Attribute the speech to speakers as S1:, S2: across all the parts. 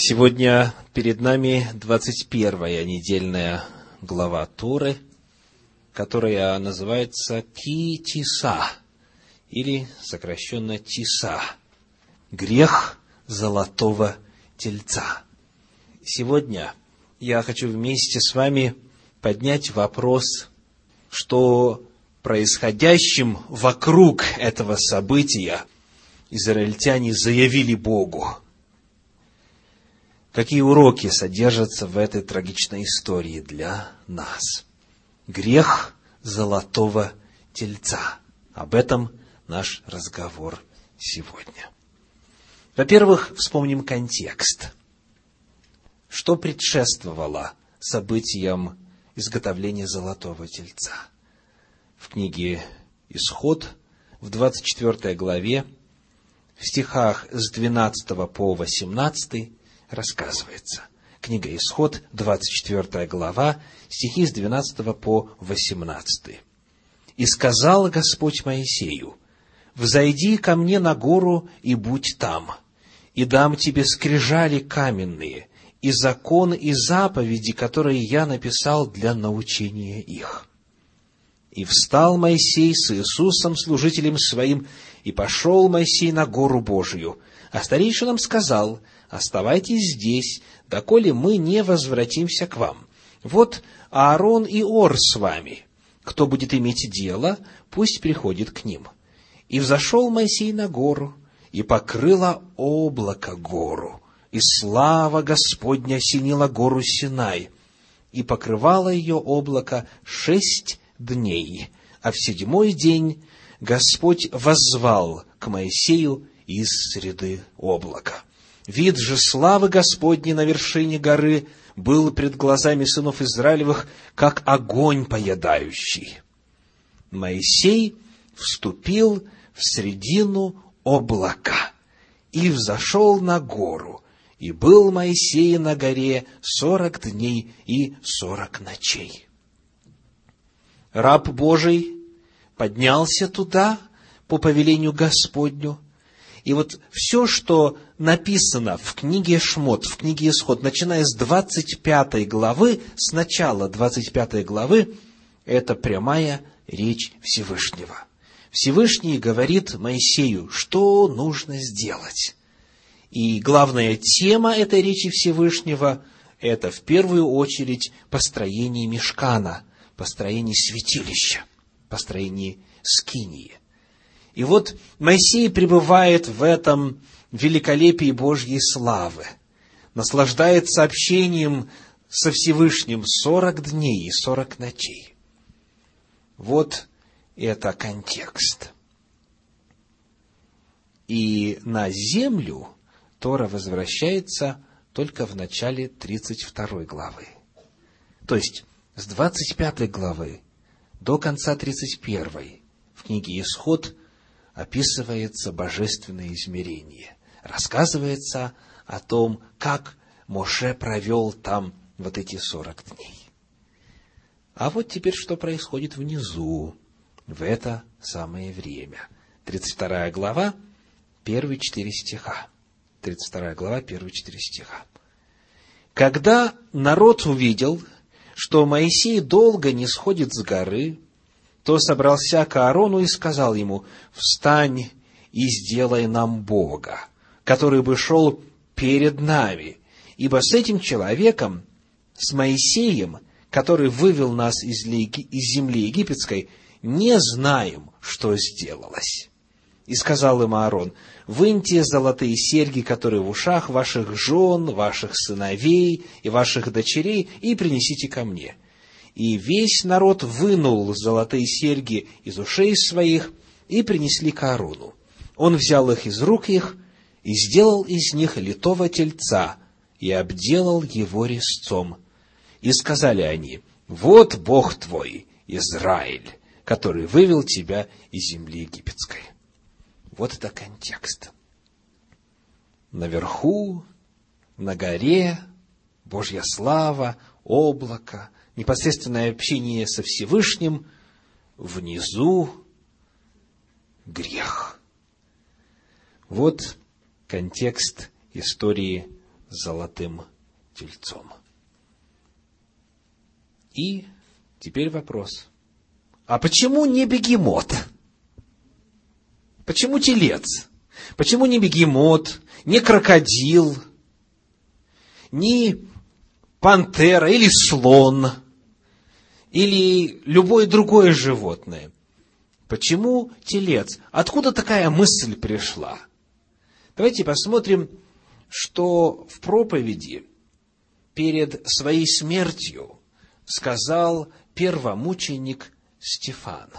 S1: Сегодня перед нами 21-я недельная глава Торы, которая называется Ки-Тиса, или сокращенно Тиса. Грех золотого тельца. Сегодня я хочу вместе с вами поднять вопрос, что происходящим вокруг этого события израильтяне заявили Богу – Какие уроки содержатся в этой трагичной истории для нас? Грех золотого тельца. Об этом наш разговор сегодня. Во-первых, вспомним контекст. Что предшествовало событиям изготовления золотого тельца? В книге «Исход» в 24 главе, в стихах с 12 по 18 рассказывается. Книга Исход, 24 глава, стихи с 12 по 18. «И сказал Господь Моисею, «Взойди ко мне на гору и будь там, и дам тебе скрижали каменные, и закон, и заповеди, которые я написал для научения их». И встал Моисей с Иисусом, служителем своим, и пошел Моисей на гору Божию. А старейшинам сказал – оставайтесь здесь, доколе мы не возвратимся к вам. Вот Аарон и Ор с вами. Кто будет иметь дело, пусть приходит к ним. И взошел Моисей на гору, и покрыло облако гору, и слава Господня осенила гору Синай, и покрывало ее облако шесть дней, а в седьмой день Господь воззвал к Моисею из среды облака. Вид же славы Господней на вершине горы был пред глазами сынов Израилевых, как огонь поедающий. Моисей вступил в середину облака и взошел на гору, и был Моисей на горе сорок дней и сорок ночей. Раб Божий поднялся туда по повелению Господню, и вот все, что написано в книге Шмот, в книге Исход, начиная с 25 главы, с начала 25 главы, это прямая речь Всевышнего. Всевышний говорит Моисею, что нужно сделать. И главная тема этой речи Всевышнего – это в первую очередь построение мешкана, построение святилища, построение скинии – и вот Моисей пребывает в этом великолепии Божьей славы, наслаждается общением со Всевышним сорок дней и сорок ночей. Вот это контекст. И на землю Тора возвращается только в начале 32 главы. То есть, с 25 главы до конца 31 в книге Исход – описывается божественное измерение. Рассказывается о том, как Моше провел там вот эти сорок дней. А вот теперь что происходит внизу, в это самое время. 32 глава, первые четыре стиха. 32 глава, первые четыре стиха. Когда народ увидел, что Моисей долго не сходит с горы, то собрался к Аарону и сказал ему, «Встань и сделай нам Бога, который бы шел перед нами, ибо с этим человеком, с Моисеем, который вывел нас из, земли египетской, не знаем, что сделалось». И сказал им Аарон, «Выньте золотые серьги, которые в ушах ваших жен, ваших сыновей и ваших дочерей, и принесите ко мне» и весь народ вынул золотые серьги из ушей своих и принесли к Аарону. Он взял их из рук их и сделал из них литого тельца и обделал его резцом. И сказали они, вот Бог твой, Израиль, который вывел тебя из земли египетской. Вот это контекст. Наверху, на горе, Божья слава, облако, непосредственное общение со Всевышним, внизу грех. Вот контекст истории золотым тельцом. И теперь вопрос. А почему не бегемот? Почему телец? Почему не бегемот, не крокодил, не пантера или слон, или любое другое животное? Почему телец? Откуда такая мысль пришла? Давайте посмотрим, что в проповеди перед своей смертью сказал первомученик Стефан.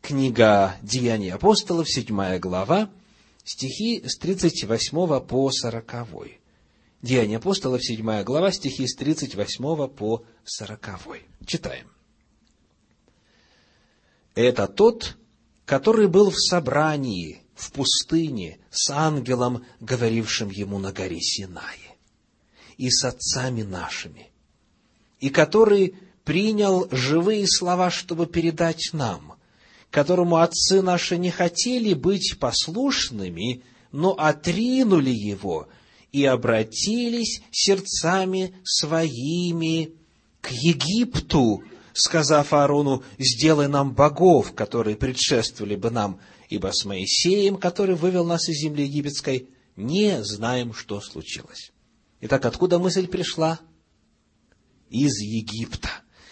S1: Книга «Деяния апостолов», 7 глава, стихи с 38 по 40. Деяния апостолов, 7 глава, стихи с 38 по 40. Читаем. Это тот, который был в собрании в пустыне с ангелом, говорившим ему на горе Синае, и с отцами нашими, и который принял живые слова, чтобы передать нам, которому отцы наши не хотели быть послушными, но отринули его и обратились сердцами своими к Египту, сказав Аарону, сделай нам богов, которые предшествовали бы нам, ибо с Моисеем, который вывел нас из земли египетской, не знаем, что случилось. Итак, откуда мысль пришла? Из Египта.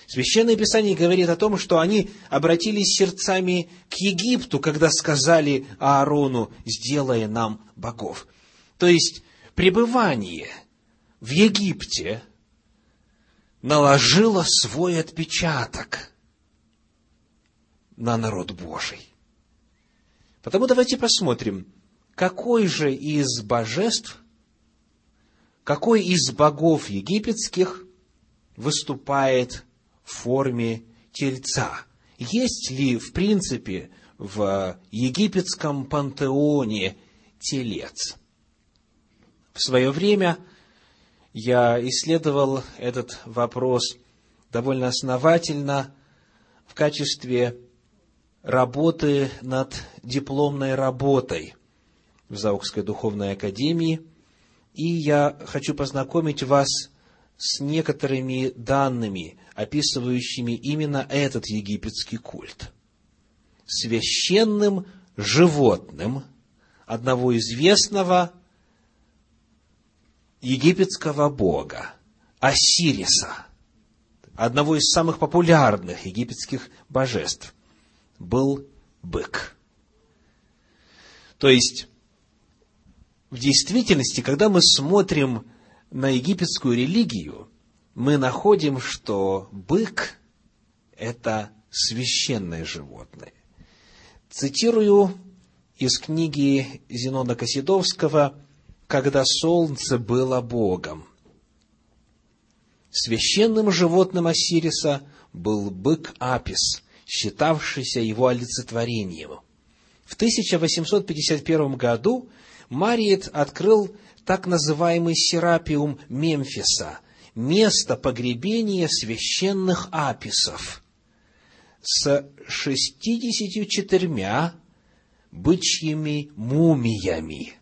S1: Священное Писание говорит о том, что они обратились сердцами к Египту, когда сказали Аарону, сделай нам богов. То есть, пребывание в Египте наложила свой отпечаток на народ Божий. Потому давайте посмотрим, какой же из божеств, какой из богов египетских выступает в форме тельца. Есть ли, в принципе, в египетском пантеоне телец? В свое время я исследовал этот вопрос довольно основательно в качестве работы над дипломной работой в Заукской духовной академии, и я хочу познакомить вас с некоторыми данными, описывающими именно этот египетский культ. Священным животным одного известного египетского бога, Осириса, одного из самых популярных египетских божеств, был бык. То есть, в действительности, когда мы смотрим на египетскую религию, мы находим, что бык – это священное животное. Цитирую из книги Зенона Косидовского – когда солнце было Богом. Священным животным Осириса был бык Апис, считавшийся его олицетворением. В 1851 году Мариет открыл так называемый Серапиум Мемфиса, место погребения священных аписов, с 64 бычьими мумиями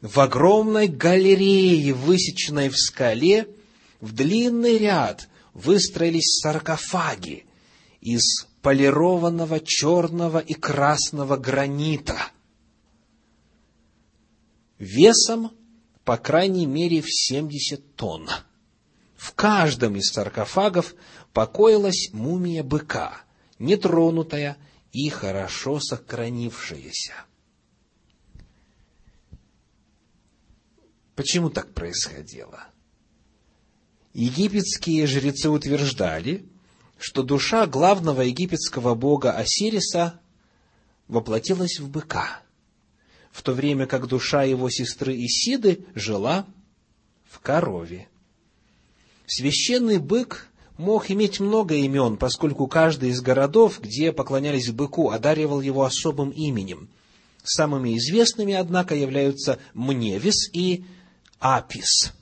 S1: в огромной галерее, высеченной в скале, в длинный ряд выстроились саркофаги из полированного черного и красного гранита, весом, по крайней мере, в 70 тонн. В каждом из саркофагов покоилась мумия быка, нетронутая и хорошо сохранившаяся. Почему так происходило? Египетские жрецы утверждали, что душа главного египетского бога Осириса воплотилась в быка, в то время как душа его сестры Исиды жила в корове. Священный бык мог иметь много имен, поскольку каждый из городов, где поклонялись быку, одаривал его особым именем. Самыми известными, однако, являются Мневис и апис.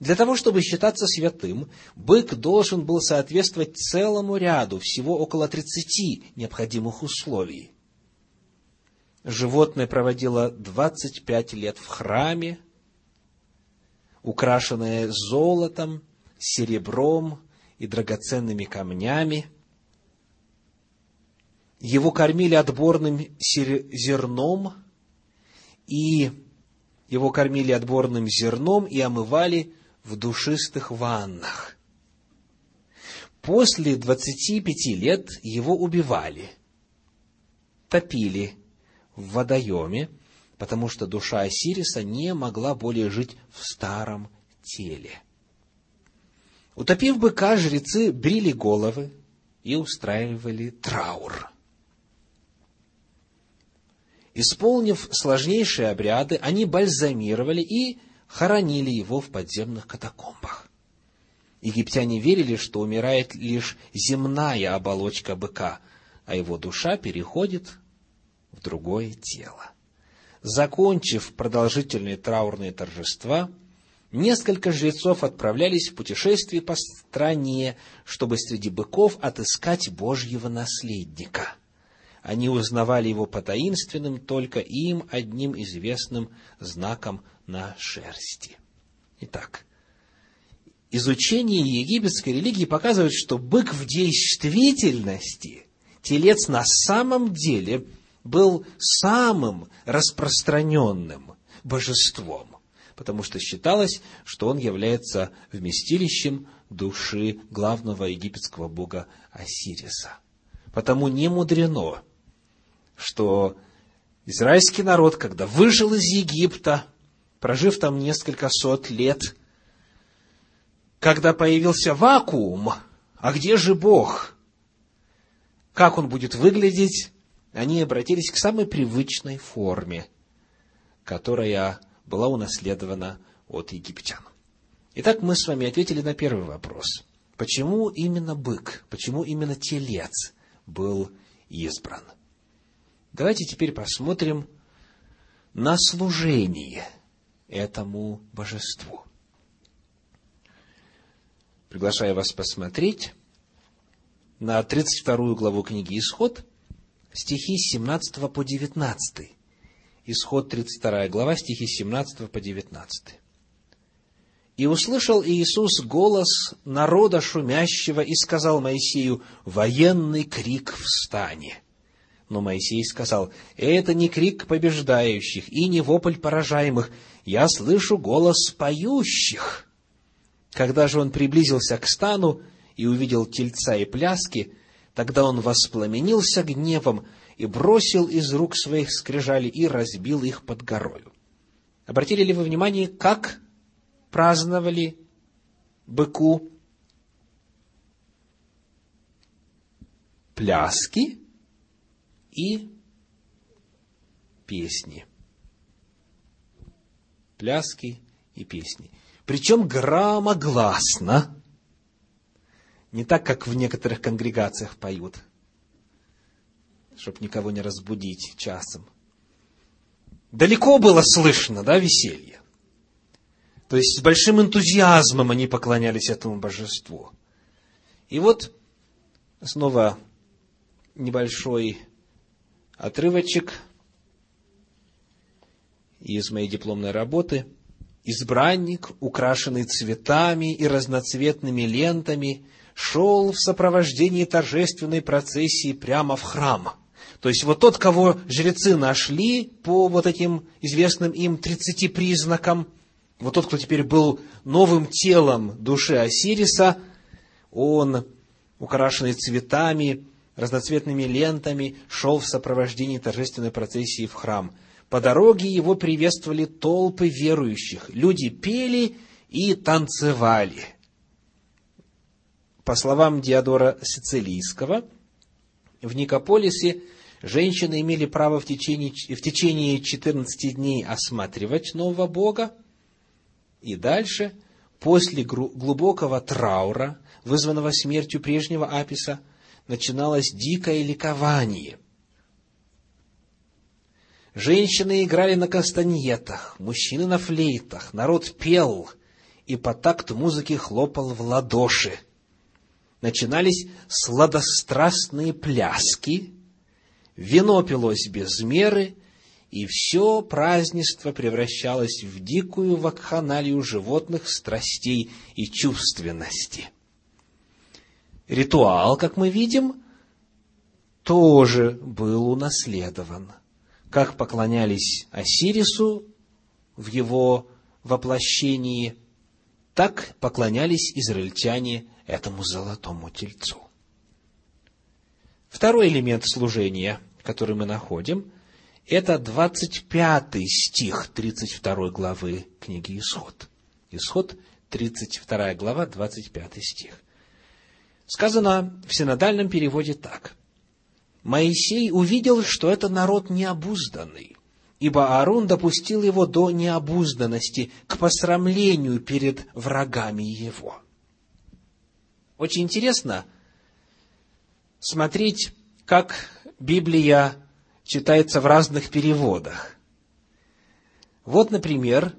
S1: Для того, чтобы считаться святым, бык должен был соответствовать целому ряду, всего около 30 необходимых условий. Животное проводило 25 лет в храме, украшенное золотом, серебром и драгоценными камнями. Его кормили отборным зерном, и его кормили отборным зерном и омывали в душистых ваннах. После двадцати пяти лет его убивали, топили в водоеме, потому что душа Осириса не могла более жить в старом теле. Утопив быка, жрецы брили головы и устраивали траур. Исполнив сложнейшие обряды, они бальзамировали и хоронили его в подземных катакомбах. Египтяне верили, что умирает лишь земная оболочка быка, а его душа переходит в другое тело. Закончив продолжительные траурные торжества, несколько жрецов отправлялись в путешествие по стране, чтобы среди быков отыскать Божьего наследника. Они узнавали его по таинственным, только им одним известным знаком на шерсти. Итак, изучение египетской религии показывает, что бык в действительности, телец на самом деле был самым распространенным божеством, потому что считалось, что он является вместилищем души главного египетского бога Осириса. Потому не мудрено, что израильский народ, когда выжил из Египта, прожив там несколько сот лет, когда появился вакуум, а где же Бог? Как он будет выглядеть? Они обратились к самой привычной форме, которая была унаследована от египтян. Итак, мы с вами ответили на первый вопрос. Почему именно бык, почему именно телец был избран? Давайте теперь посмотрим на служение этому божеству. Приглашаю вас посмотреть на 32 главу книги «Исход», стихи с 17 по 19. Исход 32 глава, стихи с 17 по 19. «И услышал Иисус голос народа шумящего и сказал Моисею, «Военный крик в стане». Но Моисей сказал, «Это не крик побеждающих и не вопль поражаемых, я слышу голос поющих». Когда же он приблизился к стану и увидел тельца и пляски, тогда он воспламенился гневом и бросил из рук своих скрижали и разбил их под горою. Обратили ли вы внимание, как праздновали быку пляски и песни. Пляски и песни. Причем громогласно. Не так, как в некоторых конгрегациях поют, чтобы никого не разбудить часом. Далеко было слышно, да, веселье. То есть с большим энтузиазмом они поклонялись этому божеству. И вот снова небольшой отрывочек из моей дипломной работы. Избранник, украшенный цветами и разноцветными лентами, шел в сопровождении торжественной процессии прямо в храм. То есть вот тот, кого жрецы нашли по вот этим известным им 30 признакам, вот тот, кто теперь был новым телом души Осириса, он, украшенный цветами, разноцветными лентами, шел в сопровождении торжественной процессии в храм. По дороге его приветствовали толпы верующих. Люди пели и танцевали. По словам Диодора Сицилийского, в Никополисе женщины имели право в течение, в течение 14 дней осматривать нового Бога, и дальше, после глубокого траура, вызванного смертью прежнего Аписа, начиналось дикое ликование. Женщины играли на кастаньетах, мужчины на флейтах, народ пел и по такту музыки хлопал в ладоши. Начинались сладострастные пляски, вино пилось без меры, и все празднество превращалось в дикую вакханалию животных страстей и чувственности. Ритуал, как мы видим, тоже был унаследован. Как поклонялись Осирису в его воплощении, так поклонялись израильтяне этому золотому тельцу. Второй элемент служения, который мы находим, это 25 стих 32 главы книги Исход. Исход, 32 глава, 25 стих. Сказано в синодальном переводе так. Моисей увидел, что это народ необузданный, ибо Аарон допустил его до необузданности, к посрамлению перед врагами его. Очень интересно смотреть, как Библия читается в разных переводах. Вот, например,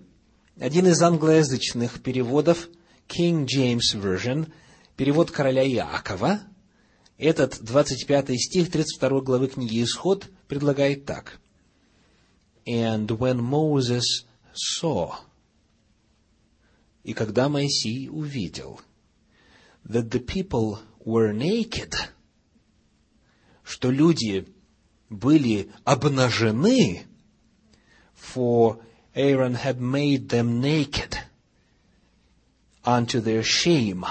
S1: один из англоязычных переводов, King James Version, перевод короля Иакова, этот 25 стих 32 главы книги Исход предлагает так. And when Moses saw, и когда Моисей увидел, that the people were naked, что люди были обнажены, for Aaron had made them naked unto their shame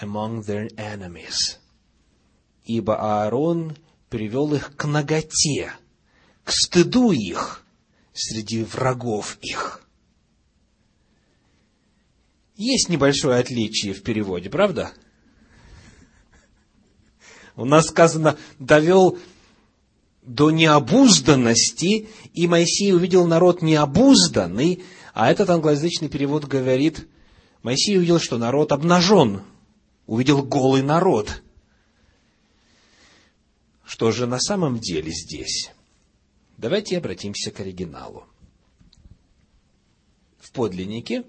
S1: among their enemies. Ибо Аарон привел их к ноготе, к стыду их среди врагов их. Есть небольшое отличие в переводе, правда? У нас сказано, довел до необузданности, и Моисей увидел народ необузданный, а этот англоязычный перевод говорит, Моисей увидел, что народ обнажен, увидел голый народ. Что же на самом деле здесь? Давайте обратимся к оригиналу. В подлиннике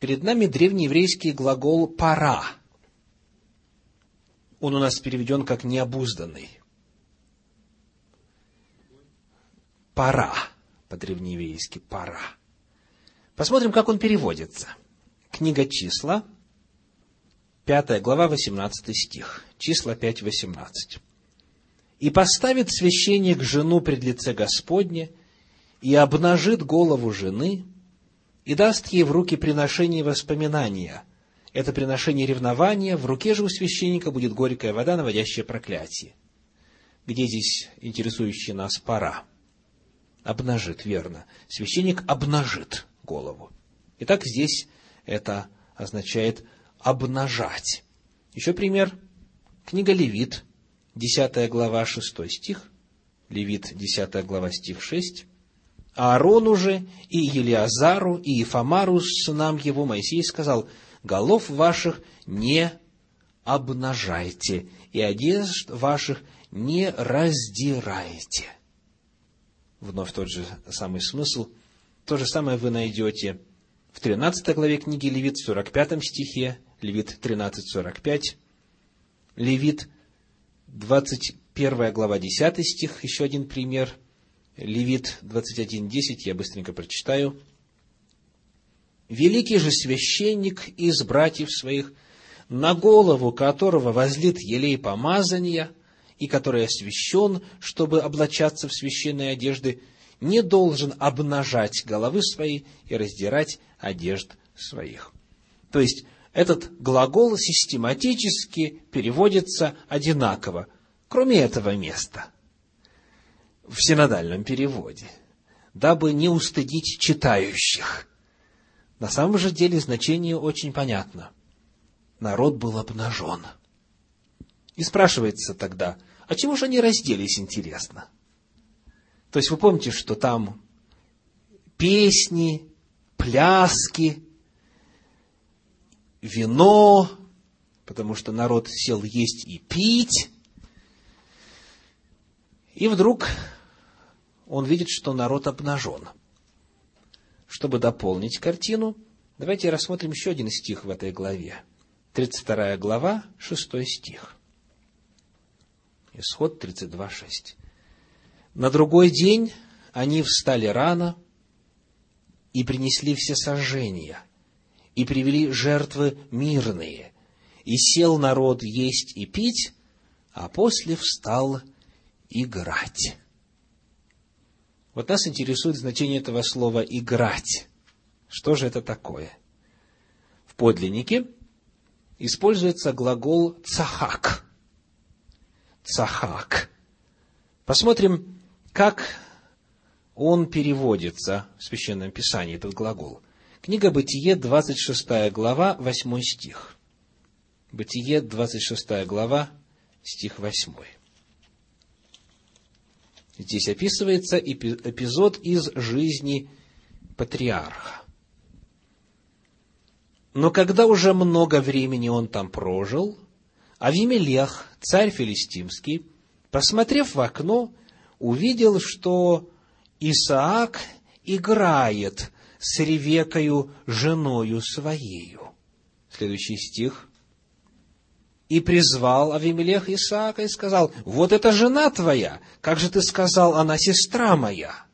S1: перед нами древнееврейский глагол «пора». Он у нас переведен как «необузданный». «Пора», по-древнееврейски «пора». Посмотрим, как он переводится. Книга числа, 5 глава, 18 стих. Числа 5, 18. «И поставит священник жену пред лице Господне, и обнажит голову жены, и даст ей в руки приношение воспоминания. Это приношение ревнования, в руке же у священника будет горькая вода, наводящая проклятие». Где здесь интересующая нас пора? обнажит, верно. Священник обнажит голову. Итак, здесь это означает обнажать. Еще пример. Книга Левит, 10 глава, 6 стих. Левит, 10 глава, стих 6. Аарону же и Елиазару и Ифамару, сынам его, Моисей сказал, голов ваших не обнажайте, и одежд ваших не раздирайте вновь тот же самый смысл. То же самое вы найдете в 13 главе книги Левит, в 45 стихе, Левит 13, 45, Левит 21 глава, 10 стих, еще один пример, Левит 21, 10, я быстренько прочитаю. «Великий же священник из братьев своих, на голову которого возлит елей помазания – и который освящен, чтобы облачаться в священные одежды, не должен обнажать головы свои и раздирать одежд своих. То есть, этот глагол систематически переводится одинаково, кроме этого места, в синодальном переводе, дабы не устыдить читающих. На самом же деле значение очень понятно. Народ был обнажен – и спрашивается тогда, а чего же они разделись, интересно? То есть вы помните, что там песни, пляски, вино, потому что народ сел есть и пить. И вдруг он видит, что народ обнажен. Чтобы дополнить картину, давайте рассмотрим еще один стих в этой главе. 32 глава, 6 стих. Исход 32.6. На другой день они встали рано и принесли все сожжения, и привели жертвы мирные, и сел народ есть и пить, а после встал играть. Вот нас интересует значение этого слова «играть». Что же это такое? В подлиннике используется глагол «цахак». «Цахак». Посмотрим, как он переводится в Священном Писании, этот глагол. Книга Бытие, 26 глава, 8 стих. Бытие, 26 глава, стих 8. Здесь описывается эпизод из жизни патриарха. Но когда уже много времени он там прожил, Авимелех, царь филистимский, посмотрев в окно, увидел, что Исаак играет с Ревекою, женою своею. Следующий стих. И призвал Авимелех Исаака и сказал, вот это жена твоя, как же ты сказал, она сестра моя?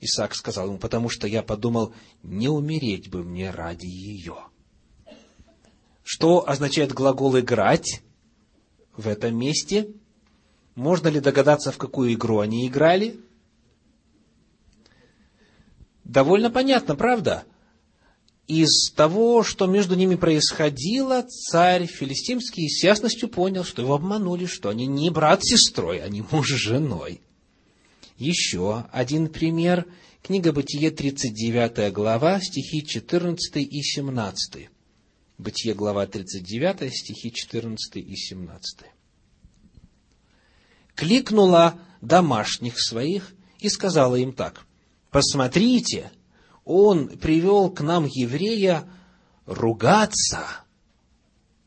S1: Исаак сказал ему, потому что я подумал, не умереть бы мне ради ее. Что означает глагол «играть» в этом месте? Можно ли догадаться, в какую игру они играли? Довольно понятно, правда? Из того, что между ними происходило, царь филистимский с ясностью понял, что его обманули, что они не брат с сестрой, они муж с женой. Еще один пример. Книга Бытие, 39 глава, стихи 14 и 17. Бытие, глава 39, стихи 14 и 17. Кликнула домашних своих и сказала им так, «Посмотрите, он привел к нам еврея ругаться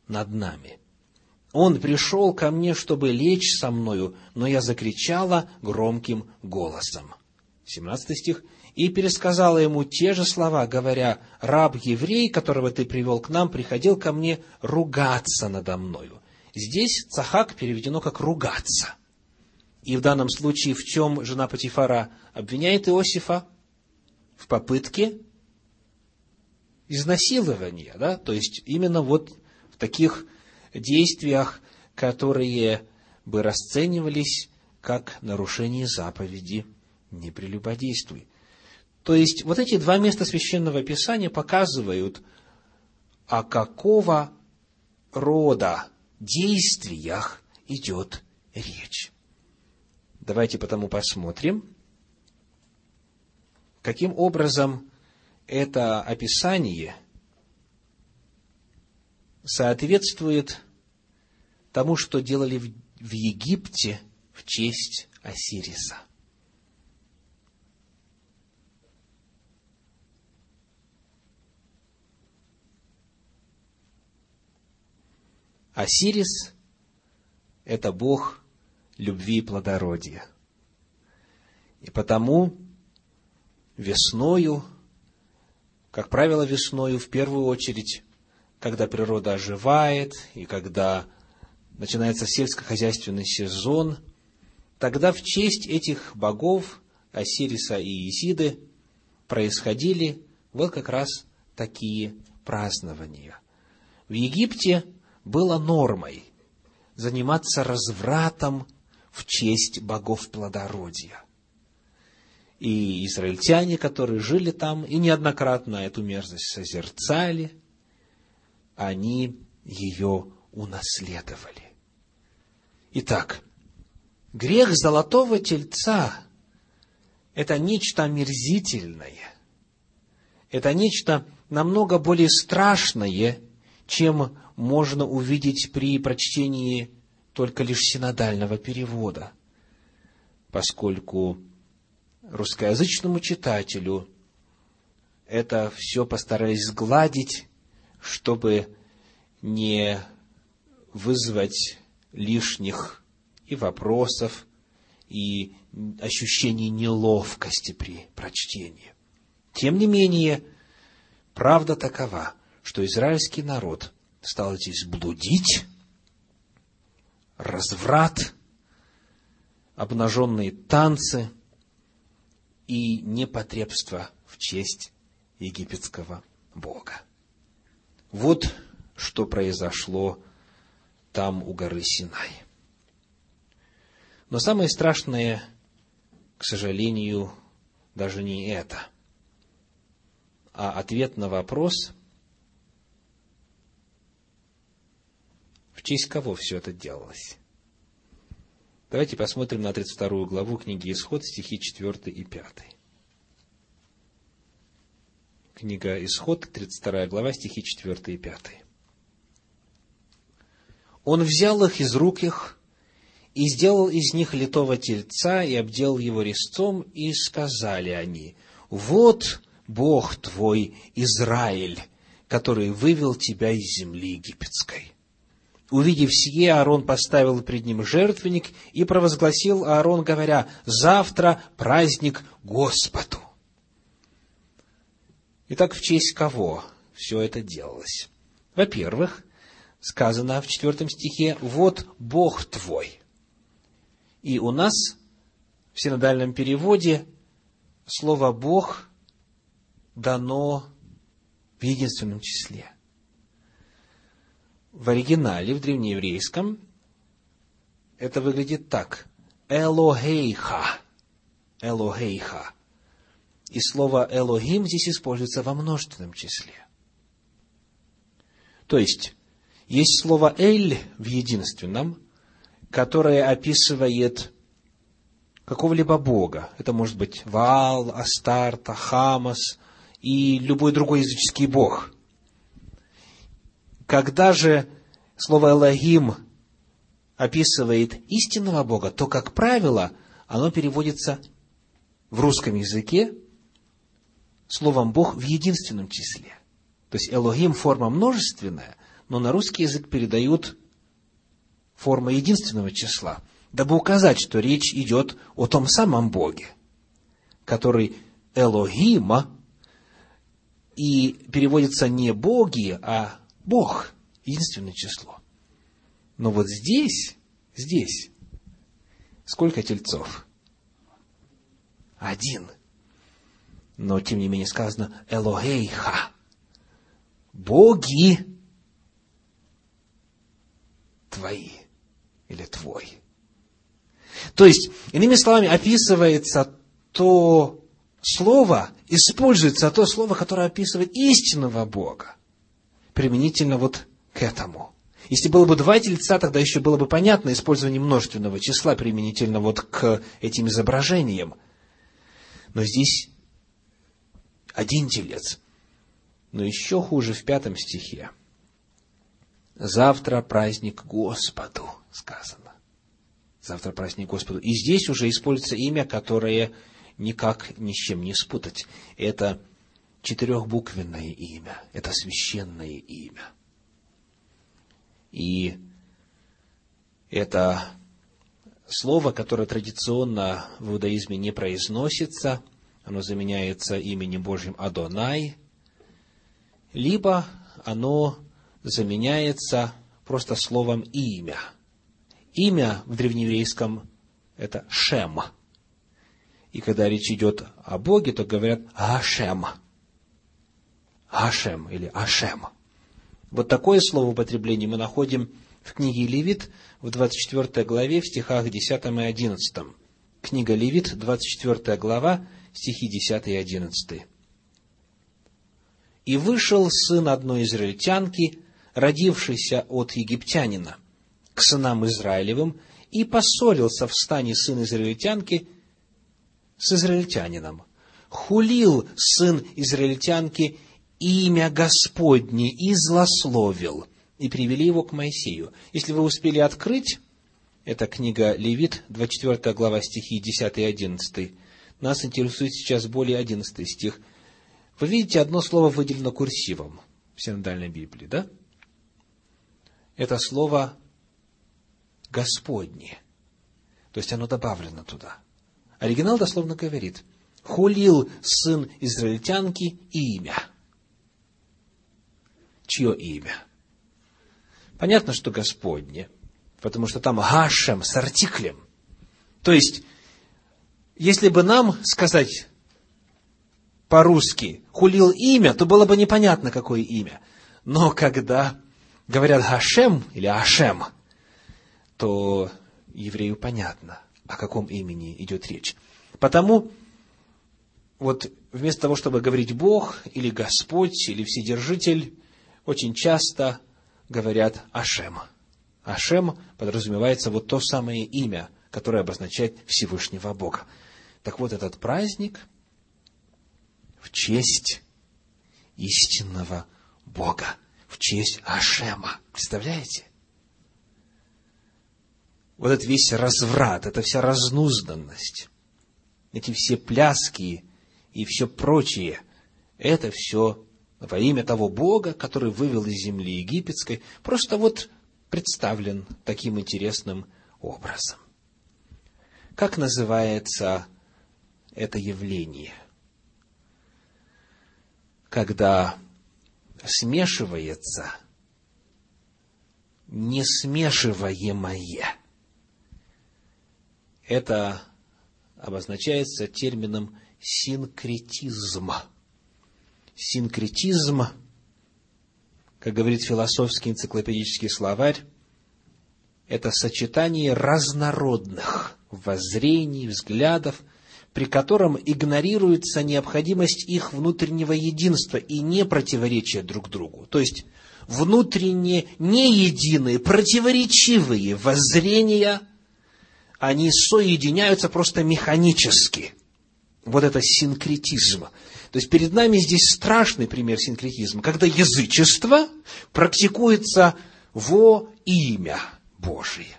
S1: над нами. Он пришел ко мне, чтобы лечь со мною, но я закричала громким голосом». 17 стих и пересказала ему те же слова, говоря, «Раб-еврей, которого ты привел к нам, приходил ко мне ругаться надо мною». Здесь цахак переведено как «ругаться». И в данном случае в чем жена Патифара обвиняет Иосифа? В попытке изнасилования, да? То есть, именно вот в таких действиях, которые бы расценивались как нарушение заповеди «не прелюбодействуй». То есть, вот эти два места Священного Писания показывают, о какого рода действиях идет речь. Давайте потому посмотрим, каким образом это описание соответствует тому, что делали в Египте в честь Осириса. Осирис – это бог любви и плодородия. И потому весною, как правило, весною в первую очередь, когда природа оживает и когда начинается сельскохозяйственный сезон, тогда в честь этих богов Осириса и Исиды происходили вот как раз такие празднования. В Египте было нормой заниматься развратом в честь богов плодородия. И израильтяне, которые жили там и неоднократно эту мерзость созерцали, они ее унаследовали. Итак, грех золотого тельца – это нечто омерзительное, это нечто намного более страшное, чем можно увидеть при прочтении только лишь синодального перевода, поскольку русскоязычному читателю это все постарались сгладить, чтобы не вызвать лишних и вопросов, и ощущений неловкости при прочтении. Тем не менее, правда такова, что израильский народ стал здесь блудить, разврат, обнаженные танцы, и непотребство в честь египетского бога. Вот что произошло там у горы Синай. Но самое страшное, к сожалению, даже не это, а ответ на вопрос, честь кого все это делалось. Давайте посмотрим на 32 главу книги Исход, стихи 4 и 5. Книга Исход, 32 глава, стихи 4 и 5. Он взял их из рук их и сделал из них литого тельца и обдел его резцом, и сказали они, «Вот Бог твой, Израиль, который вывел тебя из земли египетской». Увидев сие, Аарон поставил пред ним жертвенник и провозгласил Аарон, говоря, «Завтра праздник Господу». Итак, в честь кого все это делалось? Во-первых, сказано в четвертом стихе, «Вот Бог твой». И у нас в синодальном переводе слово «Бог» дано в единственном числе. В оригинале, в древнееврейском, это выглядит так. Элохейха. Элохейха. И слово Элохим здесь используется во множественном числе. То есть, есть слово «эль» в единственном, которое описывает какого-либо бога. Это может быть Ваал, Астарта, Хамас и любой другой языческий бог. Когда же слово «элогим» описывает истинного Бога, то, как правило, оно переводится в русском языке словом «Бог» в единственном числе. То есть «элогим» – форма множественная, но на русский язык передают форма единственного числа, дабы указать, что речь идет о том самом Боге, который Элогима, и переводится не боги, а Бог, единственное число. Но вот здесь, здесь, сколько тельцов? Один. Но, тем не менее, сказано Элогейха. Боги твои или твой. То есть, иными словами, описывается то слово, используется то слово, которое описывает истинного Бога, применительно вот к этому. Если было бы два тельца, тогда еще было бы понятно использование множественного числа применительно вот к этим изображениям. Но здесь один телец. Но еще хуже в пятом стихе. Завтра праздник Господу, сказано. Завтра праздник Господу. И здесь уже используется имя, которое никак ни с чем не спутать. Это четырехбуквенное имя, это священное имя. И это слово, которое традиционно в иудаизме не произносится, оно заменяется именем Божьим Адонай, либо оно заменяется просто словом имя. Имя в древнееврейском – это Шем. И когда речь идет о Боге, то говорят Ашем. Ашем или Ашем. Вот такое слово употребление мы находим в книге Левит в 24 главе, в стихах 10 и 11. Книга Левит, 24 глава, стихи 10 и 11. «И вышел сын одной израильтянки, родившийся от египтянина, к сынам Израилевым, и поссорился в стане сын израильтянки с израильтянином. Хулил сын израильтянки имя Господне и злословил, и привели его к Моисею. Если вы успели открыть, это книга Левит, 24 глава, стихи 10 и 11. Нас интересует сейчас более 11 стих. Вы видите, одно слово выделено курсивом в синодальной Библии, да? это слово Господне. То есть оно добавлено туда. Оригинал дословно говорит, хулил сын израильтянки имя. Чье имя? Понятно, что Господне, потому что там Гашем с артиклем. То есть, если бы нам сказать по-русски хулил имя, то было бы непонятно, какое имя. Но когда говорят Хашем или Ашем, то еврею понятно, о каком имени идет речь. Потому вот вместо того, чтобы говорить Бог или Господь или Вседержитель, очень часто говорят Ашем. Ашем подразумевается вот то самое имя, которое обозначает Всевышнего Бога. Так вот, этот праздник в честь истинного Бога, в честь Ашема. Представляете? Вот этот весь разврат, эта вся разнузданность, эти все пляски и все прочее, это все во имя того Бога, который вывел из земли египетской, просто вот представлен таким интересным образом. Как называется это явление? Когда смешивается несмешиваемое. Это обозначается термином синкретизм. Синкретизм, как говорит философский энциклопедический словарь, это сочетание разнородных воззрений, взглядов, при котором игнорируется необходимость их внутреннего единства и не противоречия друг другу. То есть, внутренне неединые, противоречивые воззрения, они соединяются просто механически. Вот это синкретизм. То есть перед нами здесь страшный пример синкретизма, когда язычество практикуется во имя Божие.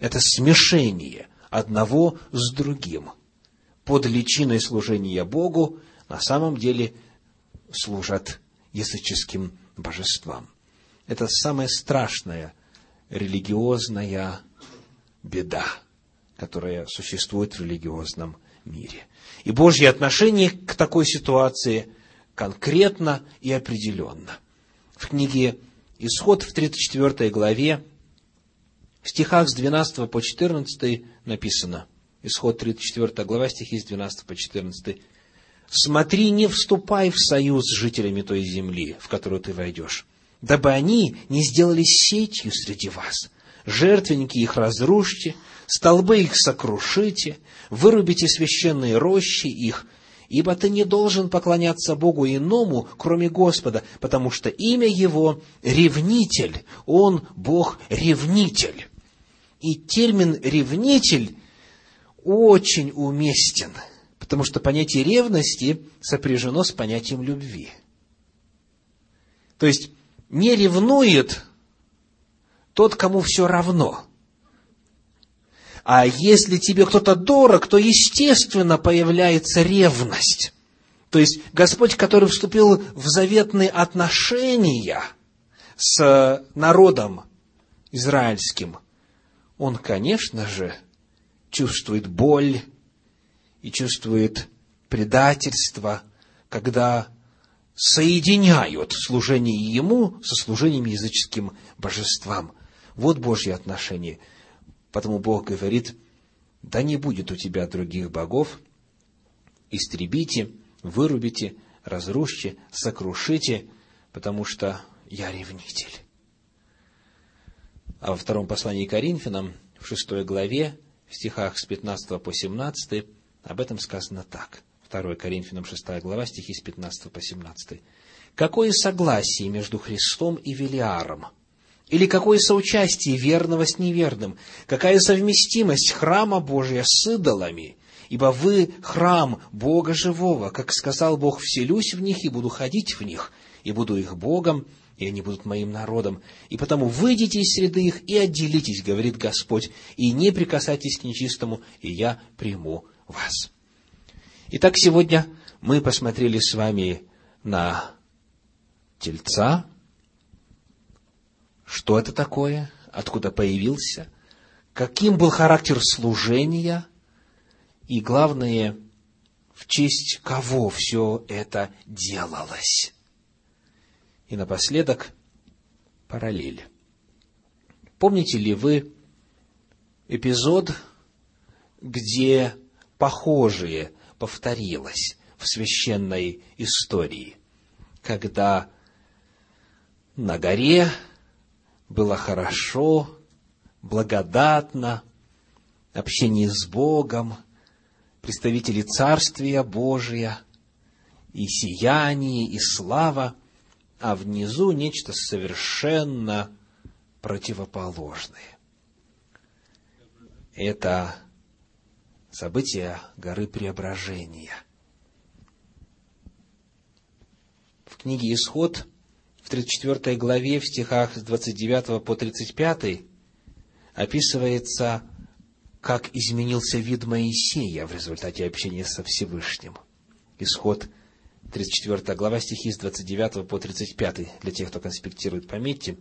S1: Это смешение одного с другим. Под личиной служения Богу на самом деле служат языческим божествам. Это самая страшная религиозная беда, которая существует в религиозном мире. И Божье отношение к такой ситуации конкретно и определенно. В книге Исход в 34 главе, в стихах с 12 по 14 написано, Исход 34 глава, стихи с 12 по 14. «Смотри, не вступай в союз с жителями той земли, в которую ты войдешь, дабы они не сделались сетью среди вас. Жертвенники их разрушьте, столбы их сокрушите, вырубите священные рощи их, ибо ты не должен поклоняться Богу иному, кроме Господа, потому что имя Его – ревнитель, Он – Бог-ревнитель. И термин «ревнитель» очень уместен, потому что понятие ревности сопряжено с понятием любви. То есть, не ревнует тот, кому все равно. А если тебе кто-то дорог, то, естественно, появляется ревность. То есть, Господь, который вступил в заветные отношения с народом израильским, Он, конечно же, чувствует боль и чувствует предательство, когда соединяют служение Ему со служением языческим божествам. Вот Божье отношение. Потому Бог говорит, да не будет у тебя других богов, истребите, вырубите, разрушьте, сокрушите, потому что я ревнитель. А во втором послании Коринфянам, в шестой главе, в стихах с 15 по 17, об этом сказано так. 2 Коринфянам 6 глава, стихи с 15 по 17. «Какое согласие между Христом и Велиаром? Или какое соучастие верного с неверным? Какая совместимость храма Божия с идолами? Ибо вы храм Бога живого, как сказал Бог, вселюсь в них и буду ходить в них, и буду их Богом, и они будут моим народом. И потому выйдите из среды их и отделитесь, говорит Господь, и не прикасайтесь к нечистому, и я приму вас. Итак, сегодня мы посмотрели с вами на тельца, что это такое, откуда появился, каким был характер служения, и главное, в честь кого все это делалось. И напоследок параллель. Помните ли вы эпизод, где похожее повторилось в священной истории, когда на горе было хорошо, благодатно, общение с Богом, представители Царствия Божия, и сияние, и слава, а внизу нечто совершенно противоположное. Это событие горы Преображения. В книге «Исход» 34 главе, в стихах с 29 по 35 описывается, как изменился вид Моисея в результате общения со Всевышним. Исход 34 глава, стихи с 29 по 35. Для тех, кто конспектирует, пометьте.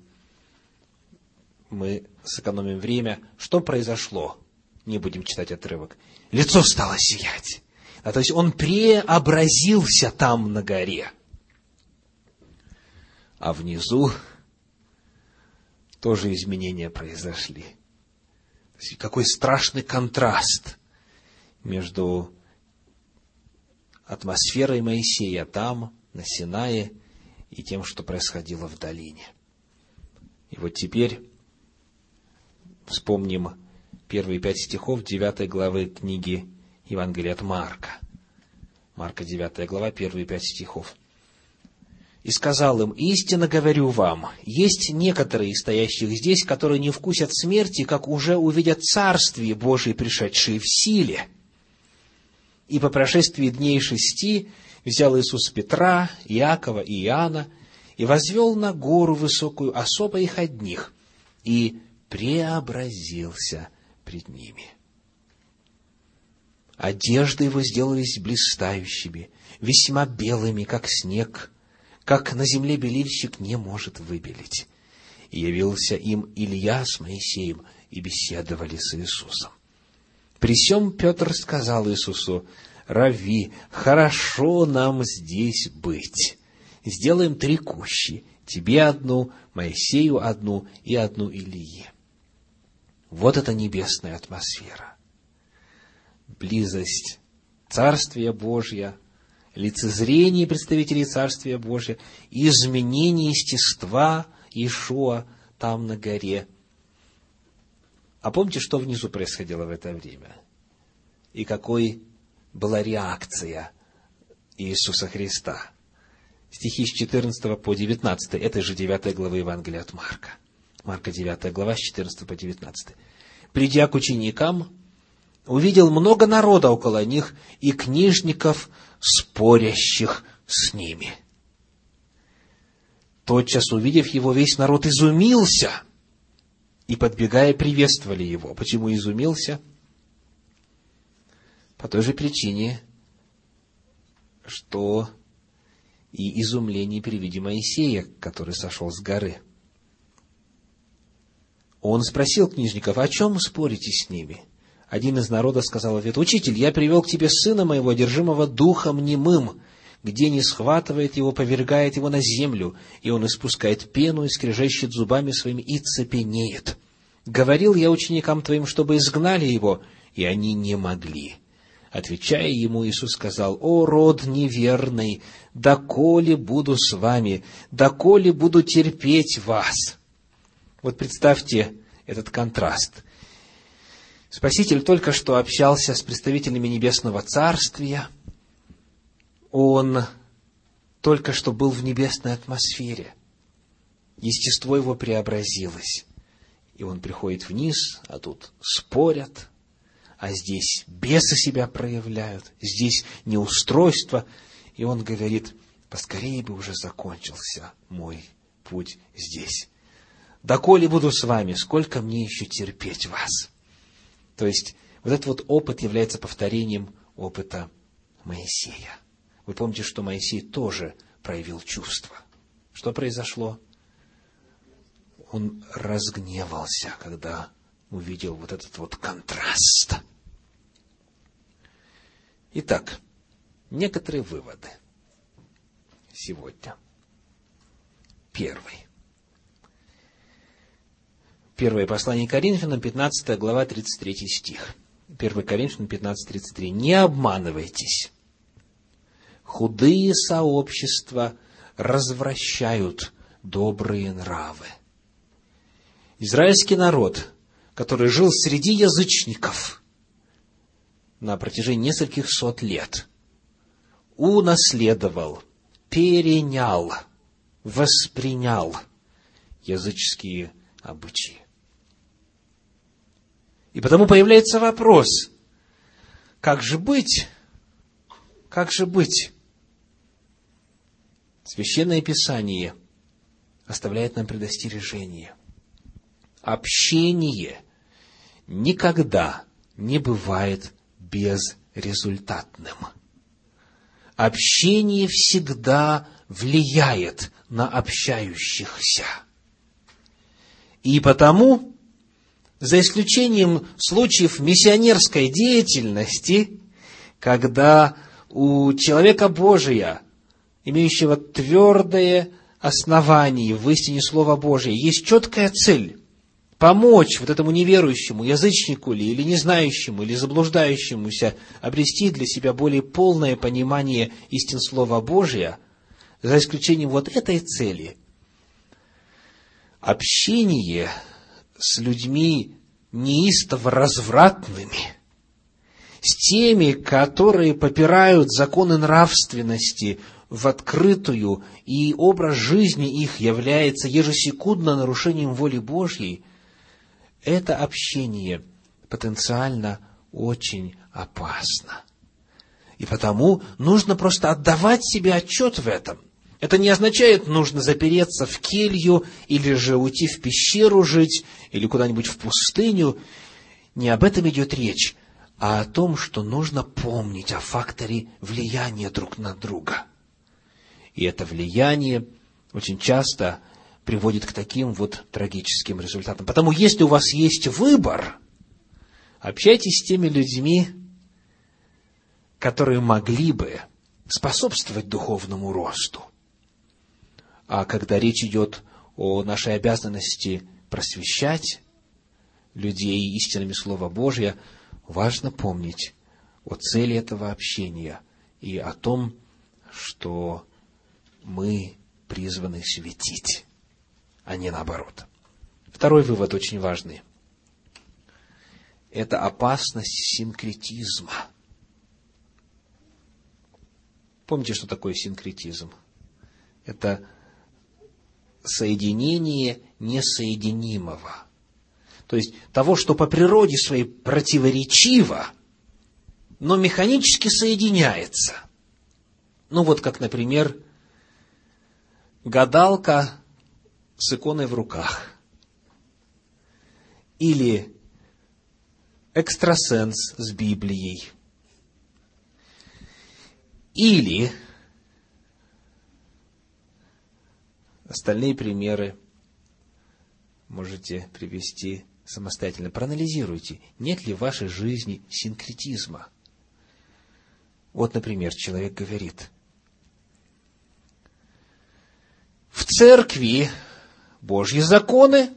S1: Мы сэкономим время. Что произошло? Не будем читать отрывок. Лицо стало сиять. А, то есть он преобразился там на горе. А внизу тоже изменения произошли. Какой страшный контраст между атмосферой Моисея там, на Синае, и тем, что происходило в долине. И вот теперь вспомним первые пять стихов девятой главы книги Евангелия от Марка. Марка, девятая глава, первые пять стихов. «И сказал им, истинно говорю вам, есть некоторые из стоящих здесь, которые не вкусят смерти, как уже увидят Царствие Божие, пришедшее в силе». И по прошествии дней шести взял Иисус Петра, Иакова и Иоанна и возвел на гору высокую особо их одних и преобразился пред ними. Одежды его сделались блистающими, весьма белыми, как снег, как на земле белильщик не может выбелить. И явился им Илья с Моисеем, и беседовали с Иисусом. При сем Петр сказал Иисусу, «Рави, хорошо нам здесь быть. Сделаем три кущи, тебе одну, Моисею одну и одну Илье». Вот это небесная атмосфера. Близость Царствия Божья, лицезрение представителей Царствия Божья, изменение естества Ишуа там на горе – а помните, что внизу происходило в это время? И какой была реакция Иисуса Христа? Стихи с 14 по 19, это же 9 глава Евангелия от Марка. Марка 9 глава, с 14 по 19. «Придя к ученикам, увидел много народа около них и книжников, спорящих с ними. Тотчас, увидев его, весь народ изумился – и, подбегая, приветствовали его. Почему изумился? По той же причине, что и изумление при виде Моисея, который сошел с горы. Он спросил книжников, о чем спорите с ними? Один из народа сказал ответ, «Учитель, я привел к тебе сына моего, одержимого духом немым, где не схватывает его, повергает его на землю, и он испускает пену и скрежещет зубами своими и цепенеет. Говорил я ученикам твоим, чтобы изгнали его, и они не могли. Отвечая ему, Иисус сказал, «О, род неверный, доколе буду с вами, доколе буду терпеть вас». Вот представьте этот контраст. Спаситель только что общался с представителями Небесного Царствия, он только что был в небесной атмосфере. Естество его преобразилось. И он приходит вниз, а тут спорят, а здесь бесы себя проявляют, здесь неустройство. И он говорит, поскорее бы уже закончился мой путь здесь. Доколе буду с вами, сколько мне еще терпеть вас? То есть, вот этот вот опыт является повторением опыта Моисея. Вы помните, что Моисей тоже проявил чувство. Что произошло? Он разгневался, когда увидел вот этот вот контраст. Итак, некоторые выводы сегодня. Первый. Первое послание Коринфянам, 15 глава, 33 стих. 1 Коринфянам 15, 33. «Не обманывайтесь. худые сообщества развращают добрые нравы. Израильский народ, который жил среди язычников на протяжении нескольких сот лет, унаследовал, перенял, воспринял языческие обычаи. И потому появляется вопрос, как же быть? Как же быть? Священное Писание оставляет нам предостережение. Общение никогда не бывает безрезультатным. Общение всегда влияет на общающихся. И потому за исключением случаев миссионерской деятельности, когда у человека Божия, имеющего твердое основание в истине Слова Божия, есть четкая цель помочь вот этому неверующему, язычнику ли, или не знающему, или заблуждающемуся обрести для себя более полное понимание истин Слова Божия, за исключением вот этой цели, общение с людьми неистово развратными, с теми, которые попирают законы нравственности в открытую, и образ жизни их является ежесекундно нарушением воли Божьей, это общение потенциально очень опасно. И потому нужно просто отдавать себе отчет в этом. Это не означает, нужно запереться в келью, или же уйти в пещеру жить, или куда-нибудь в пустыню. Не об этом идет речь, а о том, что нужно помнить о факторе влияния друг на друга. И это влияние очень часто приводит к таким вот трагическим результатам. Потому если у вас есть выбор, общайтесь с теми людьми, которые могли бы способствовать духовному росту. А когда речь идет о нашей обязанности просвещать людей истинами Слова Божия, важно помнить о цели этого общения и о том, что мы призваны светить, а не наоборот. Второй вывод очень важный. Это опасность синкретизма. Помните, что такое синкретизм? Это соединение несоединимого. То есть того, что по природе своей противоречиво, но механически соединяется. Ну вот как, например, гадалка с иконой в руках. Или экстрасенс с Библией. Или Остальные примеры можете привести самостоятельно. Проанализируйте, нет ли в вашей жизни синкретизма. Вот, например, человек говорит, в церкви Божьи законы,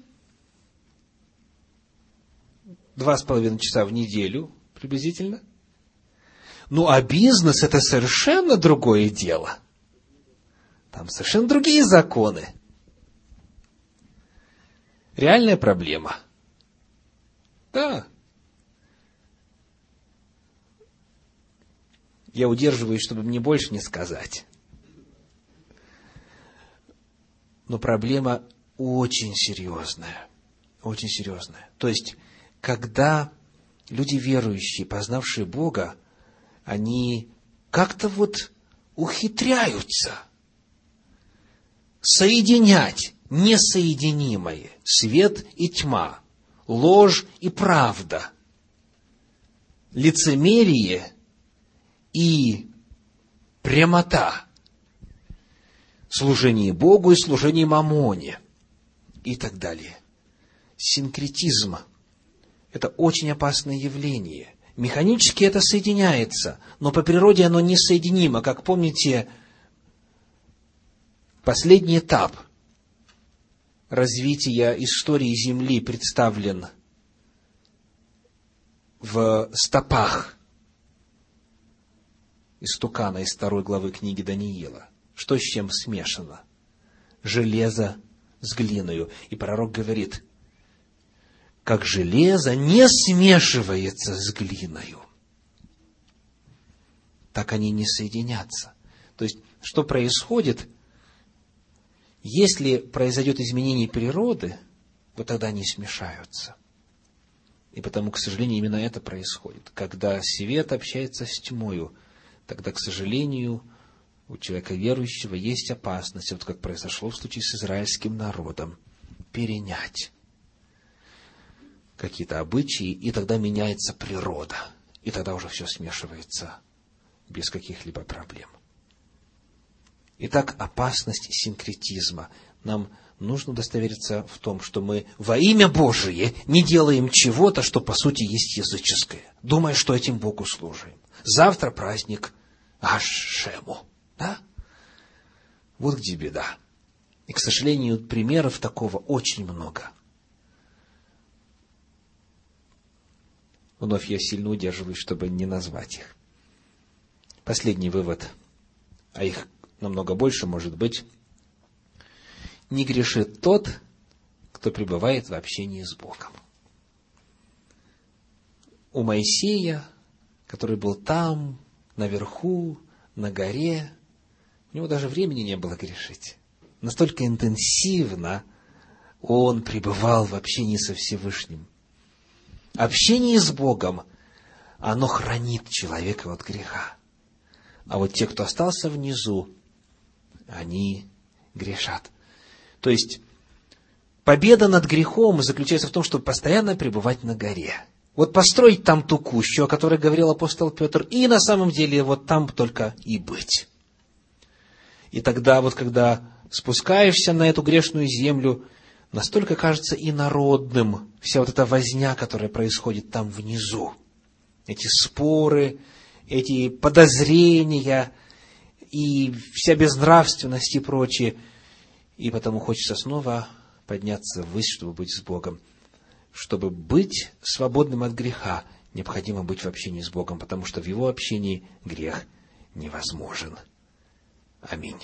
S1: два с половиной часа в неделю приблизительно. Ну, а бизнес – это совершенно другое дело. Там совершенно другие законы. Реальная проблема. Да. Я удерживаюсь, чтобы мне больше не сказать. Но проблема очень серьезная. Очень серьезная. То есть, когда люди верующие, познавшие Бога, они как-то вот ухитряются – соединять несоединимое, свет и тьма, ложь и правда, лицемерие и прямота, служение Богу и служение Мамоне и так далее. Синкретизм – это очень опасное явление. Механически это соединяется, но по природе оно несоединимо. Как помните, Последний этап развития истории Земли представлен в стопах истукана из второй главы книги Даниила. Что с чем смешано? Железо с глиною. И пророк говорит, как железо не смешивается с глиною, так они не соединятся. То есть, что происходит, если произойдет изменение природы, вот тогда они смешаются. И потому, к сожалению, именно это происходит. Когда свет общается с тьмою, тогда, к сожалению, у человека верующего есть опасность, вот как произошло в случае с израильским народом, перенять какие-то обычаи, и тогда меняется природа. И тогда уже все смешивается без каких-либо проблем. Итак, опасность синкретизма. Нам нужно удостовериться в том, что мы во имя Божие не делаем чего-то, что по сути есть языческое, думая, что этим Богу служим. Завтра праздник Ашему. Да? Вот где беда. И, к сожалению, примеров такого очень много. Вновь я сильно удерживаюсь, чтобы не назвать их. Последний вывод, а их намного больше может быть, не грешит тот, кто пребывает в общении с Богом. У Моисея, который был там, наверху, на горе, у него даже времени не было грешить. Настолько интенсивно он пребывал в общении со Всевышним. Общение с Богом, оно хранит человека от греха. А вот те, кто остался внизу, они грешат. То есть, победа над грехом заключается в том, чтобы постоянно пребывать на горе. Вот построить там ту кущу, о которой говорил апостол Петр, и на самом деле вот там только и быть. И тогда вот когда спускаешься на эту грешную землю, настолько кажется инородным вся вот эта возня, которая происходит там внизу. Эти споры, эти подозрения и вся безнравственность и прочее – и потому хочется снова подняться ввысь, чтобы быть с Богом. Чтобы быть свободным от греха, необходимо быть в общении с Богом, потому что в Его общении грех невозможен. Аминь.